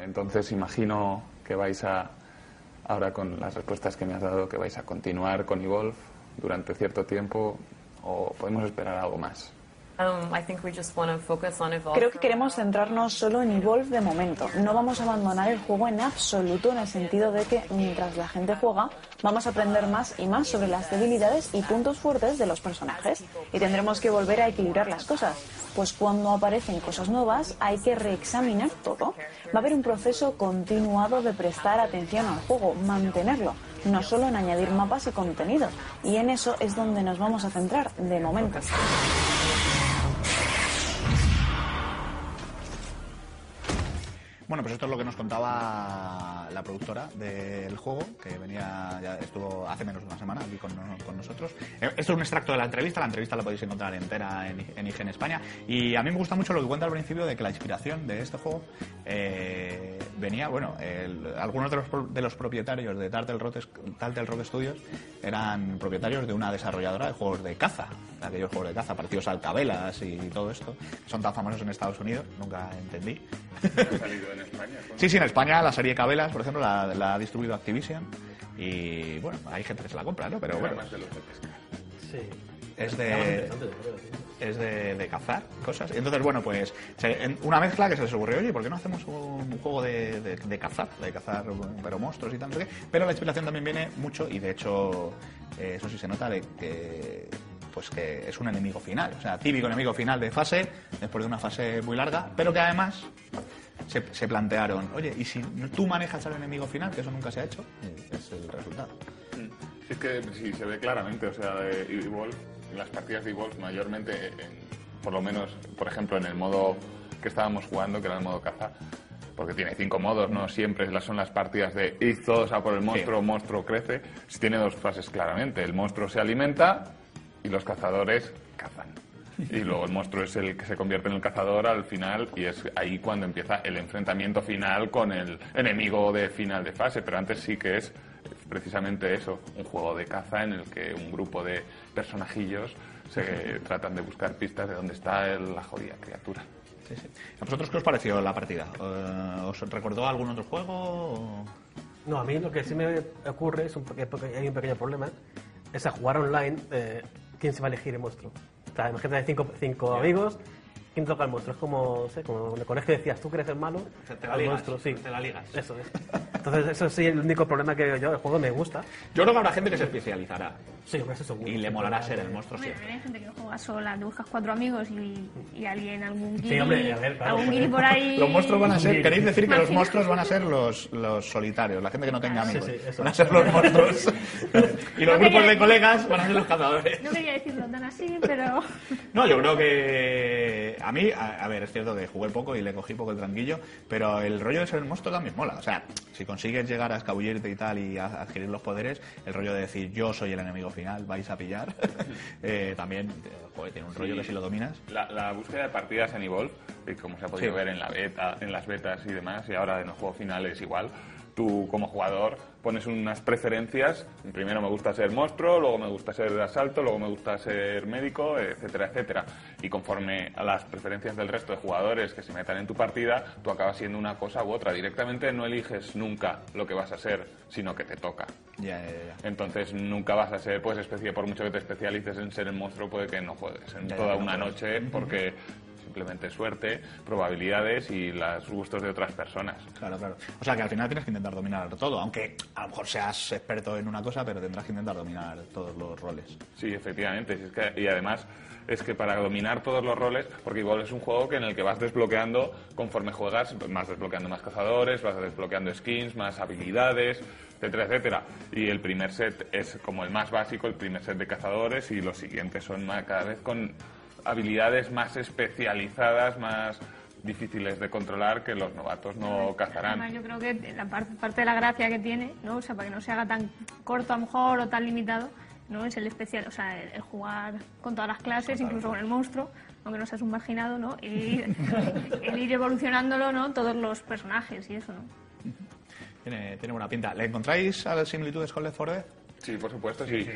Entonces imagino que vais a, ahora con las respuestas que me has dado, que vais a continuar con Evolve durante cierto tiempo o podemos esperar algo más. Um, Creo que queremos centrarnos solo en Evolve de momento. No vamos a abandonar el juego en absoluto en el sentido de que mientras la gente juega vamos a aprender más y más sobre las debilidades y puntos fuertes de los personajes y tendremos que volver a equilibrar las cosas. Pues cuando aparecen cosas nuevas hay que reexaminar todo. Va a haber un proceso continuado de prestar atención al juego, mantenerlo, no solo en añadir mapas y contenido. Y en eso es donde nos vamos a centrar de momento. Bueno, pues esto es lo que nos contaba la productora del juego, que venía, ya estuvo hace menos de una semana aquí con, con nosotros. Eh, Esto es un extracto de la entrevista, la entrevista la podéis encontrar entera en, en España. Y a mí me gusta mucho lo que cuenta al principio de que la inspiración de este juego eh, venía, bueno, el- algunos de los, de los propietarios de Turtle Rock, Rock Studios eran propietarios de una desarrolladora de juegos de caza, aquellos juegos de caza, partidos alcabelas y todo esto, que son tan famosos en Estados Unidos, nunca entendí. ¿Ha salido en España? Sí, sí, en España la serie Cabelas, por ejemplo, la, la ha distribuido Activision. Y bueno, hay gente que se la compra, ¿no? Pero bueno, Más de los de pesca. Sí. es de, es de, de cazar cosas. Y entonces, bueno, pues se- en- una mezcla que se les ocurrió, oye, ¿por qué no hacemos un juego de, de- de cazar? De cazar, pero monstruos y tal, no sé qué. Pero la inspiración también viene mucho, y de hecho, eh, eso sí se nota, de que pues que es un enemigo final, o sea, típico enemigo final de fase, después de una fase muy larga, pero que además se, se plantearon, oye, ¿y si tú manejas al enemigo final, que eso nunca se ha hecho? Es el resultado. Sí, es que sí, se ve claramente, o sea, de Evolve, las partidas de Evolve mayormente, en- por lo menos, por ejemplo, en el modo que estábamos jugando, que era el modo caza, porque tiene cinco modos, no siempre las- son las partidas de ir todos a por el monstruo, monstruo crece, si tiene dos fases claramente, el monstruo se alimenta y los cazadores cazan. Y luego el monstruo es el que se convierte en el cazador al final y es ahí cuando empieza el enfrentamiento final con el enemigo de final de fase. Pero antes sí que es precisamente eso, un juego de caza en el que un grupo de personajillos se tratan de buscar pistas de dónde está la jodida criatura. Sí, sí. ¿A vosotros qué os pareció la partida? Eh, ¿Os recordó algún otro juego? o- No, a mí lo que sí me ocurre es un, hay un pequeño problema, es a jugar online, eh, ¿quién se va a elegir el monstruo? Sea, imagínate cinco, cinco amigos, ¿quién toca el monstruo? Es como, no sé, como el colegio decías, tú que eres el malo, Te- te la el ligas, monstruo, sí. te la ligas. Eso es. Entonces, eso sí es el único problema que veo yo, el juego me gusta. Yo creo que habrá gente que se especializará Sí, eso seguro. y le molará ser el monstruo siempre. hay gente que juega sola, te buscas cuatro amigos y, y alguien, algún Sí, guiri, hombre, a ver, claro, algún guiri por ahí. Los monstruos van a ser, queréis decir que los monstruos van a ser los, los solitarios, la gente que no tenga Sí, amigos. sí, eso. van a ser los monstruos. <laughs> y los No grupos quería- de colegas van a ser los cazadores. No quería decirlo tan así, pero. No, yo creo que a mí, a, a ver, es cierto que jugué poco y le cogí poco el tranquillo, pero el rollo de ser el monstruo también mola. O sea, si consigues llegar a escabullirte y tal y a adquirir los poderes, el rollo de decir yo soy el enemigo final, vais a pillar, <laughs> eh, también joder, tiene un rollo que si lo dominas. La, la búsqueda de partidas en Evolve, como se ha podido Sí. ver en la beta, en las betas y demás, y ahora en los juegos finales igual, tú como jugador pones unas preferencias, primero me gusta ser monstruo, luego me gusta ser asalto, luego me gusta ser médico, etcétera, etcétera. Y conforme a las preferencias del resto de jugadores que se metan en tu partida, tú acabas siendo una cosa u otra. Directamente no eliges nunca lo que vas a ser, sino que te toca. Ya, ya, ya. Entonces nunca vas a ser, pues, especie, por mucho que te especialices en ser el monstruo, puede que no juegues en toda una noche porque simplemente suerte, probabilidades y los gustos de otras personas. Claro, claro. O sea que al final tienes que intentar dominar todo, aunque a lo mejor seas experto en una cosa, pero tendrás que intentar dominar todos los roles. Sí, efectivamente. Si es que- y además es que para dominar todos los roles, porque igual es un juego que en el que vas desbloqueando conforme juegas, vas desbloqueando más cazadores, vas desbloqueando skins, más habilidades, etcétera, etcétera. Y el primer set es como el más básico, el primer set de cazadores, y los siguientes son más- cada vez con habilidades más especializadas, más difíciles de controlar que los novatos no cazarán. Además, yo creo que la parte, parte de la gracia que tiene, ¿no? O sea, para que no se haga tan corto a lo mejor o tan limitado, ¿no? Es el especial, o sea, el, el jugar con todas las clases, incluso con el monstruo, aunque no seas un marginado, ¿no? Y ir, <laughs> el ir evolucionándolo, ¿no? Todos los personajes y eso, ¿no? Tiene, tiene buena pinta. ¿Le encontráis a las similitudes con Left 4 Dead? Sí, por supuesto, sí.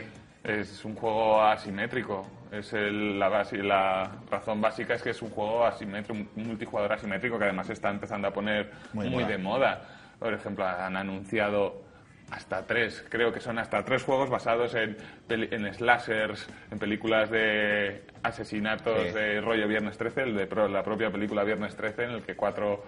Es un juego asimétrico. Es el- la, base- la razón básica es que es un juego asimétrico, un multijugador asimétrico que además está empezando a poner Muy muy, de moda. Por ejemplo, han anunciado hasta tres, creo que son hasta tres juegos basados en, en slashers, en películas de asesinatos Sí. de rollo Viernes 13, el de la propia película Viernes 13, en el que cuatro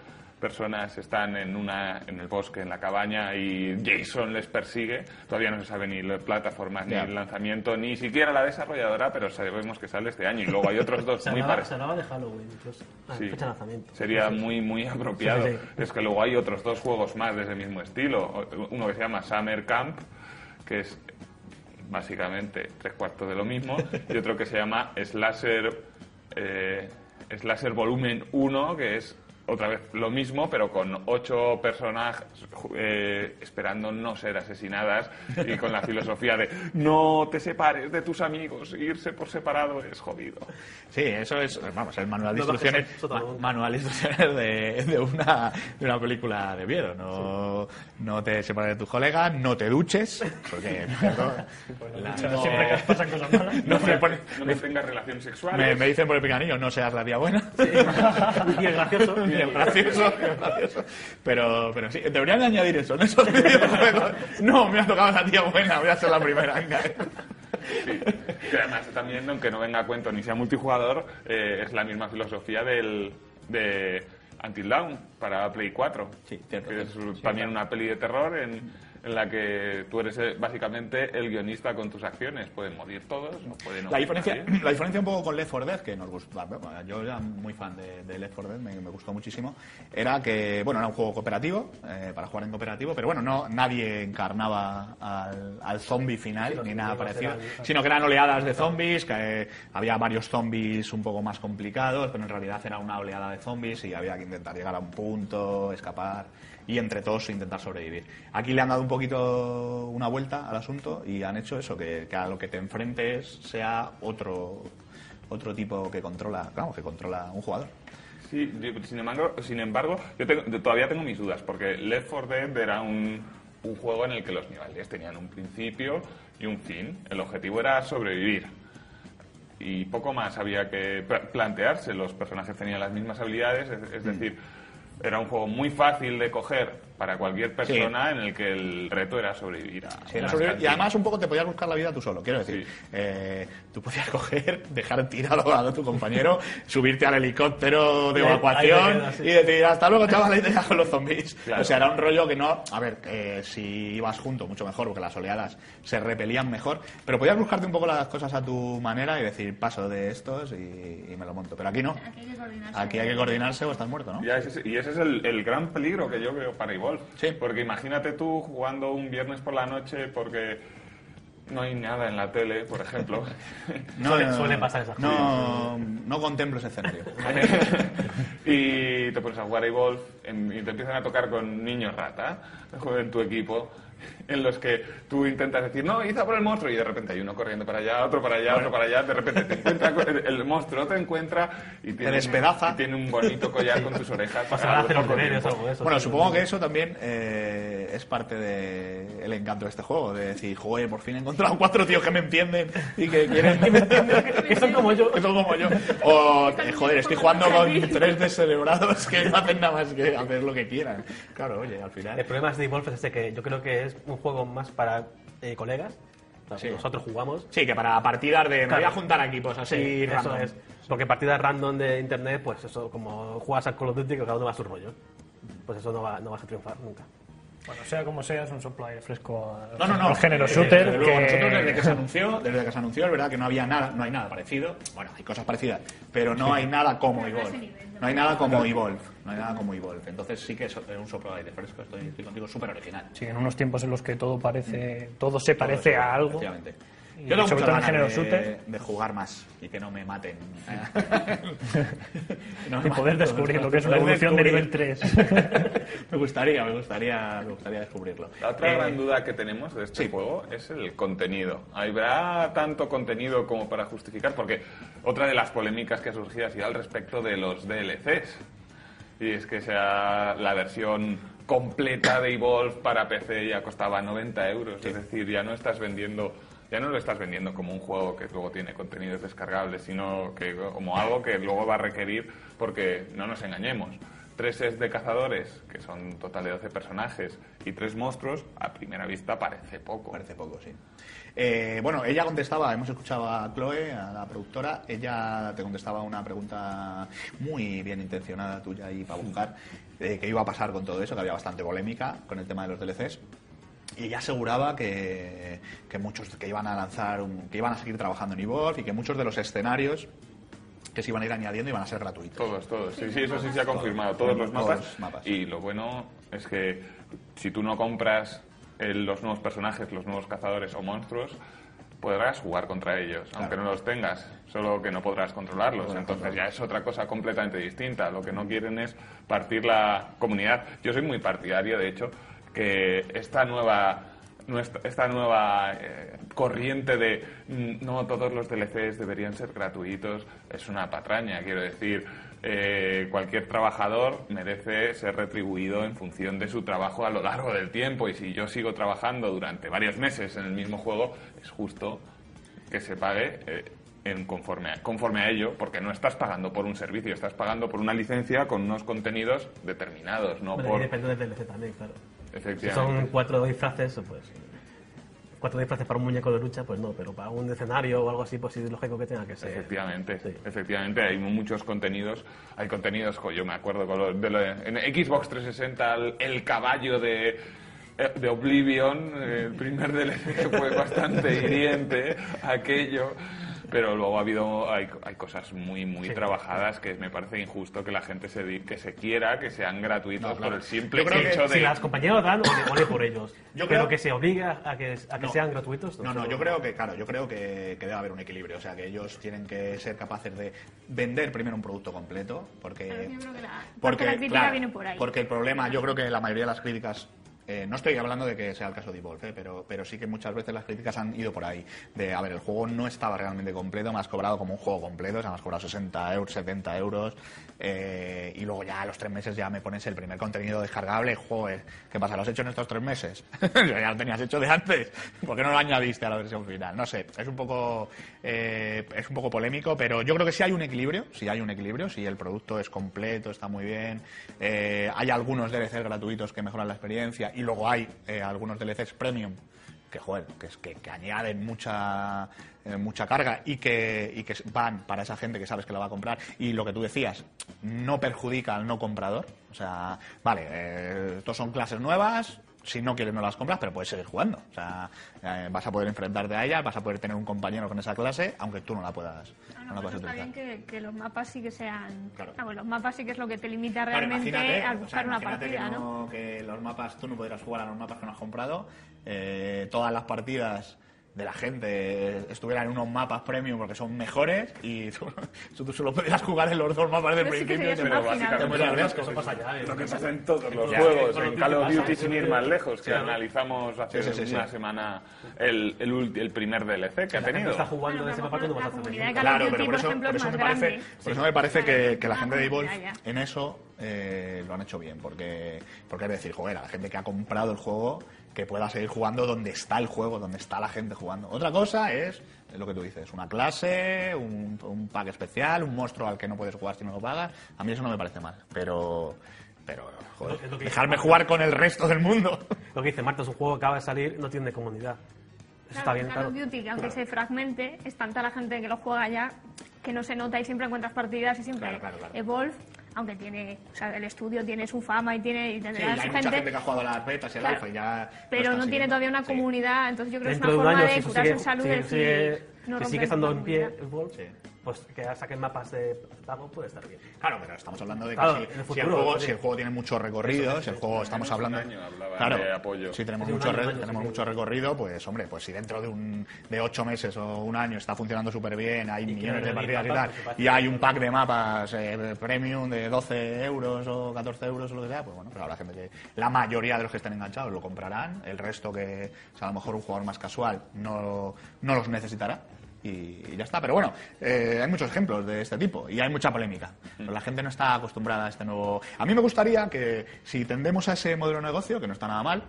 personas están en una en el bosque, en la cabaña, y Jason les persigue. Todavía no se sabe ni la plataforma, ni el lanzamiento, ni siquiera la desarrolladora, pero sabemos que sale este año. Y luego hay otros dos Se muy hablaba, se parecidos. hablaba de Halloween, incluso. Ah, Sí. fecha de lanzamiento. Sería Sí, sí. muy, muy apropiado. Sí, sí, sí. Es que luego hay otros dos juegos más de ese mismo estilo. Uno que se llama Summer Camp, que es básicamente tres cuartos de lo mismo, y otro que se llama Slasher, eh, Slasher Volumen 1, que es otra vez lo mismo, pero con ocho personajes eh, esperando no ser asesinadas y con la filosofía de no te separes de tus amigos, irse por separado es jodido. Sí, eso es, vamos, el manual de instrucciones, manual de instrucciones de, de una, de una película de miedo. No, no te separes de tus colegas, no te duches, porque la- no- Siempre que pasan cosas malas. <laughs> no me No me tengas relaciones sexuales. me, me dicen por el picanillo, no seas la tía buena. Gracioso. <laughs> Y es gracioso, <laughs> <laughs> es gracioso. Pero, pero sí, deberían de añadir eso en <laughs> esos videojuegos. No, me ha tocado la tía buena, voy a ser la primera. Sí. Que además también, aunque no venga a cuento ni sea multijugador, eh, es la misma filosofía del, de Until Dawn para Play 4. Sí, cierto. Que es también una peli de terror en, en la que tú eres eh, básicamente el guionista con tus acciones. Pueden morir todos, no pueden La diferencia, la diferencia un poco con Left 4 Dead, que nos gusta, bueno, yo era muy fan de, de Left 4 Dead, me, me gustó muchísimo, era que, bueno, era un juego cooperativo, eh, para jugar en cooperativo, pero bueno, no nadie encarnaba al, al zombie final, ni nada parecido, sino que eran oleadas de zombies, que eh, había varios zombies un poco más complicados, pero en realidad era una oleada de zombies y había que intentar llegar a un punto, escapar y entre todos intentar sobrevivir. Aquí le han dado un poquito una vuelta al asunto y han hecho eso, que, que a lo que te enfrentes sea otro otro tipo que controla, claro, que controla un jugador. Sí, sin embargo, sin embargo yo tengo- todavía tengo mis dudas, porque Left 4 Dead era un, un juego en el que los niveles tenían un principio y un fin. El objetivo era sobrevivir. Y poco más había que pla- plantearse. Los personajes tenían las mismas habilidades, es, es decir, era un juego muy fácil de coger para cualquier persona en el que el reto era sobrevivir a Sí, era unas sobre- y además un poco te podías buscar la vida tú solo, quiero decir. Sí. Eh, tú podías <laughs> coger, dejar tirado a tu compañero, subirte al helicóptero de evacuación sí. y decir hasta luego chaval y te con los zombies. Claro. O sea, era un rollo que no... A ver, eh, si ibas junto, mucho mejor, porque las oleadas se repelían mejor, pero podías buscarte un poco las cosas a tu manera y decir, paso de estos y, y me lo monto. Pero aquí no. Aquí hay que coordinarse. Aquí hay que coordinarse o estás muerto, ¿no? Ya ese- y ese es el, el gran peligro que yo veo para Evolve. Sí. Porque imagínate tú jugando un viernes por la noche porque no hay nada en la tele, por ejemplo. <laughs> Suele- suele pasar esas no, no contemplo ese escenario. <laughs> y te pones a jugar a en- y te empiezan a tocar con niños rata en tu equipo en los que tú intentas decir, no, iza por el monstruo, y de repente hay uno corriendo para allá, otro para allá, otro para allá, de repente te encuentra, el, el monstruo te encuentra y tiene, despedaza. y tiene un bonito collar con tus orejas. Pasará a hacer Algo de eso. Bueno, sí. supongo que eso también eh, es parte del encanto de este juego, de decir, joder, por fin he encontrado cuatro tíos que me entienden y que quieren que me entiendan. <laughs> Que son como yo. Que son como yo. O, eh, joder, estoy jugando con tres descerebrados que no hacen nada más que hacer lo que quieran. Claro, oye, al El final... problema de Evolve es este que yo creo que es un juego más para eh, colegas. O sea, Sí. Nosotros jugamos. Sí, que para partidas de... Me voy a juntar a equipos así Sí, eso random. es. Porque partidas random de internet, pues eso, como juegas al Call of Duty, que cada uno va a su rollo. Pues eso no, va, no vas a triunfar nunca. Bueno, sea como sea, es un soplo aire fresco al, No, no, no. género Eh, shooter. desde luego, que- nosotros desde que se anunció, desde que se anunció, es verdad que no había nada, no hay nada parecido. Bueno, hay cosas parecidas, pero no hay nada como Pero no hay nada como Evolve. No hay nada como Evolve. Entonces sí que es un soplo de aire fresco. Estoy, estoy contigo, súper original. Sí, en unos tiempos en los que todo parece, todo se parece Todo eso, a algo. efectivamente. Y Yo tengo sobre todo en ganas género de, shooter. de jugar más y que no me maten. <laughs> No me Y poder maten. descubrir lo que es una evolución de nivel descubrir. <laughs> 3. me gustaría, me gustaría, me gustaría descubrirlo. La otra Eh, gran duda que tenemos de este sí. juego es el contenido. ¿Habrá tanto contenido como para justificar? Porque otra de las polémicas que ha surgido ha sido al respecto de los DLCs. Y es que sea la versión completa de Evolve para PC ya costaba 90 euros. Es decir, ya no estás vendiendo, ya no lo estás vendiendo como un juego que luego tiene contenidos descargables, sino que como algo que luego va a requerir, porque no nos engañemos. Tres sets de cazadores, que son un total de 12 personajes, y tres monstruos, a primera vista parece poco. Parece poco, sí. Eh, bueno, ella contestaba, hemos escuchado a Chloe, a la productora, ella te contestaba una pregunta muy bien intencionada tuya y para buscar eh, qué iba a pasar con todo eso, que había bastante polémica con el tema de los DLCs. Y ella aseguraba que, que muchos que iban a lanzar, un- que iban a seguir trabajando en Evolve y que muchos de los escenarios que se iban a ir añadiendo iban a ser gratuitos. Todos, todos. Sí, sí, eso sí se ha confirmado. Todos los mapas. mapas. Y lo bueno es que si tú no compras el- los nuevos personajes, los nuevos cazadores o monstruos, podrás jugar contra ellos, aunque no los tengas, solo que no podrás controlarlos. Entonces ya es otra cosa completamente distinta. Lo que no quieren es partir la comunidad. Yo soy muy partidario, de hecho, que esta nueva esta nueva eh, corriente de mm, no todos los DLCs deberían ser gratuitos es una patraña, quiero decir. eh, cualquier trabajador merece ser retribuido en función de su trabajo a lo largo del tiempo y si yo sigo trabajando durante varios meses en el mismo juego es justo que se pague eh, en conforme, a, conforme a ello, porque no estás pagando por un servicio, estás pagando por una licencia con unos contenidos determinados, no Bueno, por... depende del DLC también, claro. Si son cuatro disfraces, pues. Cuatro disfraces para un muñeco de lucha, pues no, pero para un escenario o algo así, pues sí es lógico que tenga que ser. Efectivamente, Sí. efectivamente, hay muchos contenidos. Hay contenidos, yo me acuerdo con lo- de lo en Xbox 360 el, el caballo de, eh, de Oblivion, el primer DLC que fue bastante <laughs> hiriente, aquello. Pero luego ha habido, hay, hay cosas muy, muy trabajadas que me parece injusto que la gente se, que se quiera que sean gratuitos No, claro. por el simple Yo creo que hecho de... Si las compañías dan, ole por ellos. Yo pero creo- que se obliga a que, a que No. sean gratuitos. No, no, yo creo que, claro, yo creo que, que debe haber un equilibrio. O sea, que ellos tienen que ser capaces de vender primero un producto completo, porque... Claro, yo creo que la, parte porque, de la crítica claro, viene por ahí. Porque el problema, yo creo que la mayoría de las críticas... eh, no estoy hablando de que sea el caso de Evolve, eh, pero, pero sí que muchas veces las críticas han ido por ahí. De, a ver, el juego no estaba realmente completo, me has cobrado como un juego completo, o sea, me has cobrado 60 euros, 70 euros, eh, y luego ya a los tres meses ya me pones el primer contenido descargable, joder, ¿qué pasa? ¿Lo has hecho en estos tres meses? <laughs> ya lo tenías hecho de antes, ¿por qué no lo añadiste a la versión final? No sé, es un poco, eh, es un poco polémico, pero yo creo que sí hay un equilibrio, sí hay un equilibrio, si el producto es completo, está muy bien, eh, hay algunos DLCs gratuitos que mejoran la experiencia y luego hay eh, algunos DLCs premium que joder, que, que, que añaden mucha eh, mucha carga y que, y que van para esa gente que sabes que la va a comprar. Y lo que tú decías no perjudica al no comprador. O sea vale eh, estos son clases nuevas si no quieres no las compras pero puedes seguir jugando. O sea eh, vas a poder enfrentarte a ellas vas a poder tener un compañero con esa clase aunque tú no la puedas No no, la pues está bien que, que los mapas sí que sean... Claro. Ah, bueno, los mapas sí que es lo que te limita Claro, realmente imagínate, a o buscar sea, una partida, que ¿no? Que los mapas, tú no podrás jugar a los mapas que no has comprado. eh, todas las partidas de la gente estuvieran en unos mapas premium porque son mejores y tú, <laughs> tú solo podrías jugar en los dos mapas del sí principio. su Pero te básicamente. ¿eh? Lo que pasa en todos los Ya, juegos, en Call of Duty sin ir más lejos, que Claro. analizamos hace Sí, sí, sí, sí. una semana el, el, ulti- el primer DLC que ha tenido. está jugando Bueno, ese pero mapa cuando vas a Claro, pero por eso, me parece, por eso me parece que, que la gente de Evolve en eso eh, lo han hecho bien, porque, porque es decir, joder, a la gente que ha comprado el juego que pueda seguir jugando donde está el juego, donde está la gente jugando. Otra cosa es, es lo que tú dices, una clase, un, un pack especial, un monstruo al que no puedes jugar si no lo pagas. A mí eso no me parece mal, pero, pero joder, Es lo que dice dejarme Marta. jugar con el resto del mundo. <laughs> Lo que dice Marta es un juego que acaba de salir, no tiene comunidad. Eso está Claro, bien, Call claro. of Duty, que aunque se fragmente, es tanta la gente que lo juega ya que no se nota y siempre encuentras partidas y siempre Claro, claro, claro. Evolve, aunque tiene, o sea, el estudio tiene su fama y tiene y Sí, tendrá hay su mucha gente, gente que ha jugado a las betas y el Claro. alfa y ya... pero no tiene todavía una Sí. comunidad, entonces yo creo que es una forma año, de si curarse en salud y si decir, sigue- no que sigue estando en pie el Sí. Pues que saquen mapas de pago puede estar bien. Claro, pero estamos hablando de que Claro, si, el si el futuro, juego, sí. si el juego tiene mucho recorrido, si el juego estamos un hablando... año hablaban claro, de apoyo. si tenemos, un mucho, año, re- un año, tenemos sí, mucho recorrido, pues hombre, pues si dentro de un de ocho meses o un año está funcionando súper bien, hay millones de partidas y tal, y hay un pack de mapas eh, premium de 12 euros o 14 euros o lo que sea, pues bueno, pero habrá gente que... La mayoría de los que estén enganchados lo comprarán, el resto que, o sea, a lo mejor un jugador más casual no, no los necesitará y, ya está. Pero bueno, eh, hay muchos ejemplos de este tipo y hay mucha polémica. Pero la gente no está acostumbrada a este nuevo. A mí me gustaría que, si tendemos a ese modelo de negocio, que no está nada mal,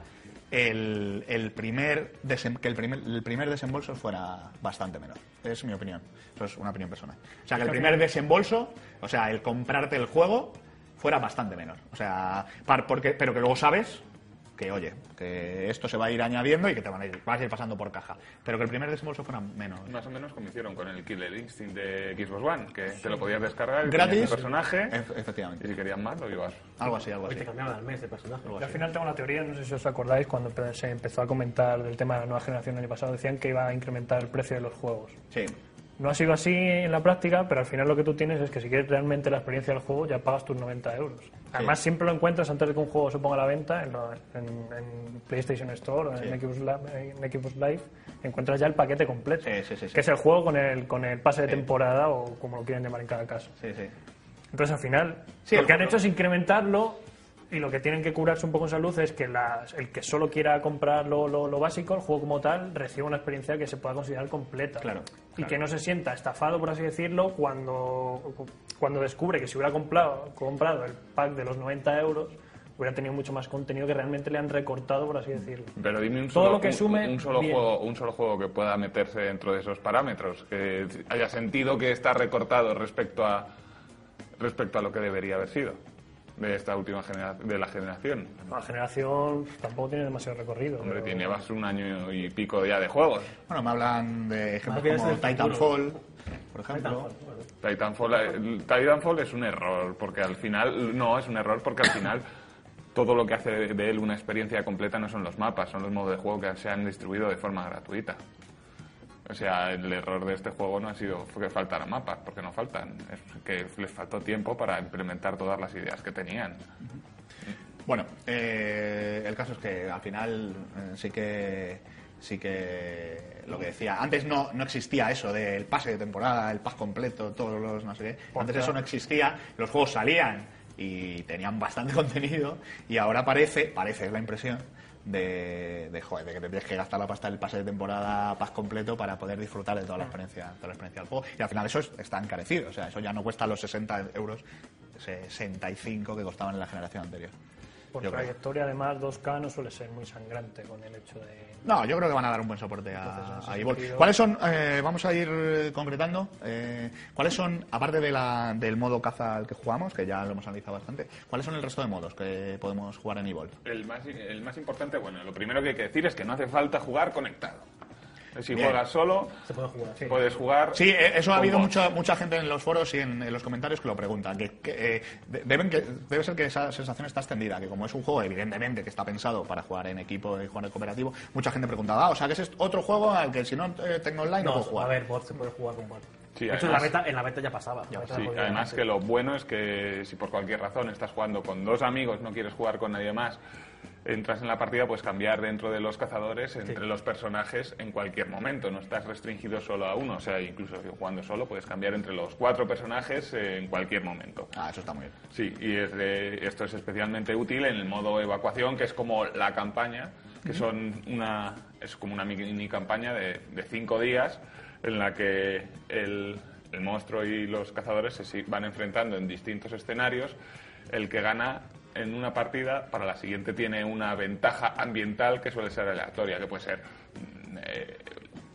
el, el primer desem- que el primer, el primer desembolso fuera bastante menor. Es mi opinión. Eso es una opinión personal. O sea, que el primer desembolso, o sea, el comprarte el juego, fuera bastante menor. O sea, par- porque, pero que luego sabes que, oye, que esto se va a ir añadiendo y que te van a ir, vas a ir pasando por caja. Pero que el primer desembolso fuera menos. Más o menos como hicieron con el Killer Instinct de Xbox One, que te lo podías descargar y Gratis. el personaje Ef- efectivamente. y si querías más lo llevas. Algo así, algo así. te cambiaban al mes de personaje. Yo al final tengo una teoría, no sé si os acordáis, cuando se empezó a comentar del tema de la nueva generación el año pasado, decían que iba a incrementar el precio de los juegos. Sí. No ha sido así en la práctica, pero al final lo que tú tienes es que si quieres realmente la experiencia del juego ya pagas tus 90 euros. Además siempre lo encuentras antes de que un juego se ponga a la venta en, lo- en- en PlayStation Store o en, Xbox Live, en Xbox Live, encuentras ya el paquete completo, Sí, sí, sí, sí. que es el juego con el, con el pase de temporada o como lo quieren llamar en cada caso. Sí, sí. Entonces al final Sí, lo que han hecho es incrementarlo y lo que tienen que curarse un poco en salud es que el que solo quiera comprar lo, lo- lo básico, el juego como tal, reciba una experiencia que se pueda considerar completa. Claro, Y que no se sienta estafado, por así decirlo, cuando, cuando descubre que si hubiera comprado, comprado el pack de los 90 euros, hubiera tenido mucho más contenido que realmente le han recortado, por así decirlo. Pero dime un Todo solo, lo que un- sume, un, solo bien. juego, un solo juego que pueda meterse dentro de esos parámetros, que haya sentido que está recortado respecto a respecto a lo que debería haber sido de esta última generación, de la generación. La generación tampoco tiene demasiado recorrido. Hombre, pero- tiene más un año y pico ya de juegos. Bueno, me hablan de ejemplos como Titanfall, por ejemplo. Titanfall, eh, Titanfall es un error, porque al final, no, es un error porque al final todo lo que hace de él una experiencia completa no son los mapas, son los modos de juego que se han distribuido de forma gratuita. O sea, el error de este juego no ha sido que faltaran mapas, porque no faltan, es que les faltó tiempo para implementar todas las ideas que tenían. Bueno, eh, el caso es que al final eh, sí que sí que lo que decía antes no, no existía eso del pase de temporada, el pack completo, todos los no sé qué. Antes eso no existía, los juegos salían y tenían bastante <laughs> contenido y ahora parece, parece es la impresión de, de, joder, de que te tienes que gastar la pasta del pase de temporada pack completo para poder disfrutar de toda la experiencia, toda la experiencia del juego. Y al final eso es- está encarecido, o sea, eso ya no cuesta los 60 euros, 65 que costaban en la generación anterior. Por Yo creo. trayectoria, además, 2K no suele ser muy sangrante con el hecho de... No, yo creo que van a dar un buen soporte a, Entonces, a sentido- ¿Cuáles son, eh, vamos a ir eh, concretando, eh, cuáles son, aparte de la, del modo caza al que jugamos, que ya lo hemos analizado bastante, cuáles son el resto de modos que podemos jugar en Evolve? El más, el más importante, bueno, lo primero que hay que decir es que no hace falta jugar conectado. Si Bien. juegas solo, Se puede jugar. puedes jugar. Sí, eh, eso ha habido mucha, mucha gente en los foros y en, en los comentarios que lo preguntan. Que, que, eh, de- deben que, debe ser que esa sensación está extendida, que como es un juego evidentemente que está pensado para jugar en equipo y jugar en cooperativo, mucha gente preguntaba, ah, o sea que ese es otro juego al que si no eh, tengo online no, No, puedo jugar. a ver, bot se puede jugar con bot. Sí, de hecho, en la, además- beta, en la beta ya pasaba. La beta Sí, la podía- además que lo bueno es que si por cualquier razón estás jugando con dos amigos, no quieres jugar con nadie más, entras en la partida, puedes cambiar dentro de los cazadores entre los personajes en cualquier momento. No estás restringido solo a uno. O sea, incluso jugando solo, puedes cambiar entre los cuatro personajes eh, en cualquier momento. Ah, eso está muy bien. Sí, y es de- esto es especialmente útil en el modo evacuación, que es como la campaña, que son una, es como una mini campaña de, de cinco días en la que el, el monstruo y los cazadores se van enfrentando en distintos escenarios. El que gana en una partida, para la siguiente tiene una ventaja ambiental que suele ser aleatoria, que puede ser mm, eh,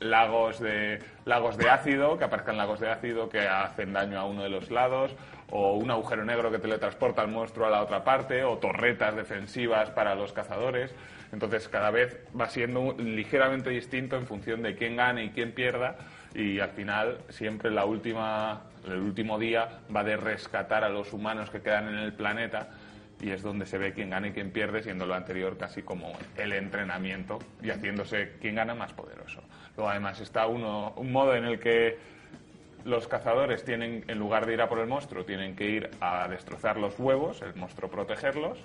lagos de lagos de ácido, que aparezcan lagos de ácido que hacen daño a uno de los lados, o un agujero negro que teletransporta al monstruo a la otra parte, o torretas defensivas para los cazadores. Entonces cada vez va siendo ligeramente distinto en función de quién gane y quién pierda y al final siempre la última, el último día va de rescatar a los humanos que quedan en el planeta y es donde se ve quién gana y quién pierde, siendo lo anterior casi como el entrenamiento y haciéndose quién gana más poderoso. Luego además está uno, un modo en el que los cazadores tienen, en lugar de ir a por el monstruo, tienen que ir a destrozar los huevos, el monstruo protegerlos.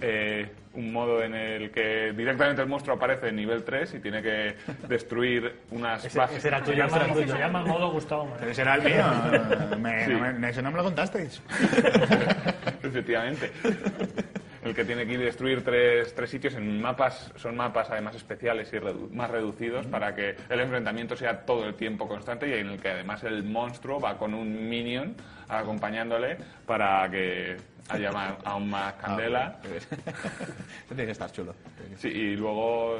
Eh, un modo en el que directamente el monstruo aparece en nivel 3 y tiene que destruir unas Ese, bases. ese era tuyo, ese era llama, tuyo. se llama modo Gustavo. Pero ese era el mío. <laughs> Me- Sí. no me- ese no me lo contasteis. <laughs> Efectivamente. El que tiene que ir a destruir tres, tres sitios en mapas, son mapas además especiales y redu- más reducidos para que el enfrentamiento sea todo el tiempo constante y en el que además el monstruo va con un minion acompañándole para que haya ma- <laughs> aún más candela. Ah, <laughs> Esto tiene que estar chulo. Sí, y luego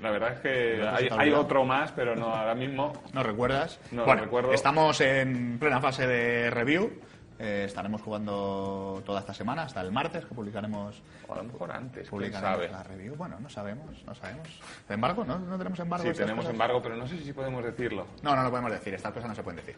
la verdad es que hay, hay otro más, pero no ahora mismo. ¿No recuerdas? No bueno, recuerdo. estamos en plena fase de review. Eh, estaremos jugando toda esta semana, hasta el martes, que publicaremos, O a lo mejor antes, quién publicaremos sabe. la review. Bueno, no sabemos, no sabemos. ¿Embargo? ¿No, no tenemos embargo? Sí, tenemos cosas? embargo, pero no sé si podemos decirlo. No, no lo podemos decir, estas cosas no se pueden decir.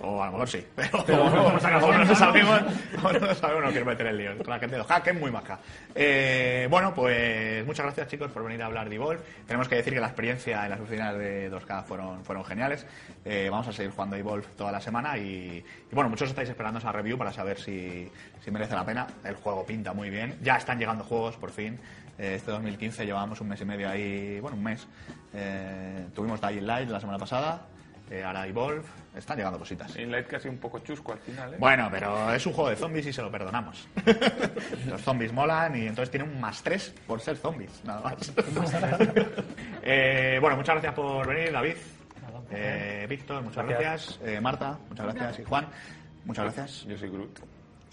O a lo mejor sí, <laughs> pero no, no lo sabemos, no lo sabemos, no quiero meter el lío. La gente de Hack es muy maja. Eh, bueno, pues muchas gracias chicos por venir a hablar de Evolve. Tenemos que decir que la experiencia en las oficinas de 2K fueron, fueron geniales. Eh, vamos a seguir jugando Evolve toda la semana y, y bueno, muchos estáis esperando esa review para saber si, si merece la pena. El juego pinta muy bien. Ya están llegando juegos, por fin. Eh, este 2015 llevábamos un mes y medio ahí, bueno, un mes. Eh, tuvimos Dying Light la semana pasada. Eh, ahora Evolve, están llegando cositas. Inlight casi un poco chusco al final, ¿eh? Bueno, pero es un juego de zombies y se lo perdonamos. <laughs> Los zombies molan y entonces tiene un más 3 por ser zombies, nada más. <laughs> Eh, bueno, muchas gracias por venir, David. Eh, Víctor, muchas gracias. Eh, Marta, muchas gracias. Y Juan, muchas gracias. Yo soy Groot.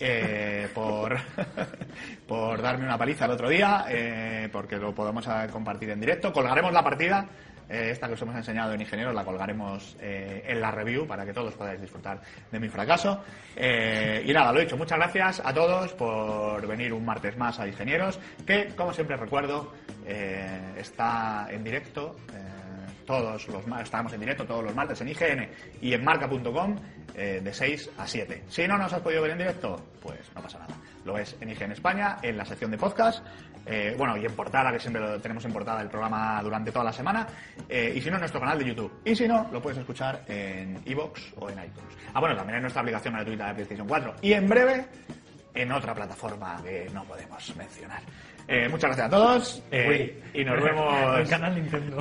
Eh, por, <laughs> por darme una paliza el otro día, eh, porque lo podemos eh, compartir en directo. Colgaremos la partida, eh, esta que os hemos enseñado en Ingenieros, la colgaremos eh, en la review para que todos podáis disfrutar de mi fracaso. Eh, y nada, lo he dicho, muchas gracias a todos por venir un martes más a Ingenieros, que como siempre recuerdo, eh, está en directo. Todos los estamos en directo todos los martes en IGN y en marca.com eh, de 6 a 7. Si no nos has podido ver en directo, pues no pasa nada. Lo ves en IGN España, en la sección de podcast, eh, bueno, y en portada, que siempre lo tenemos en portada el programa durante toda la semana, eh, y si no, en nuestro canal de YouTube. Y si no, lo puedes escuchar en iVoox o en iTunes. Ah, bueno, también en nuestra aplicación gratuita de PlayStation 4. Y en breve, en otra plataforma que no podemos mencionar. Eh, muchas gracias a todos eh, y nos vemos. El canal Nintendo.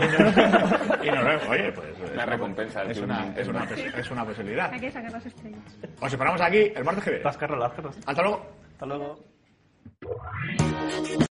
y nos vemos. Oye, pues. es La recompensa Es una, Nintendo. es, una, es una posibilidad. Hay que sacar las estrellas. Os esperamos aquí el martes que viene. Hasta luego. Hasta luego.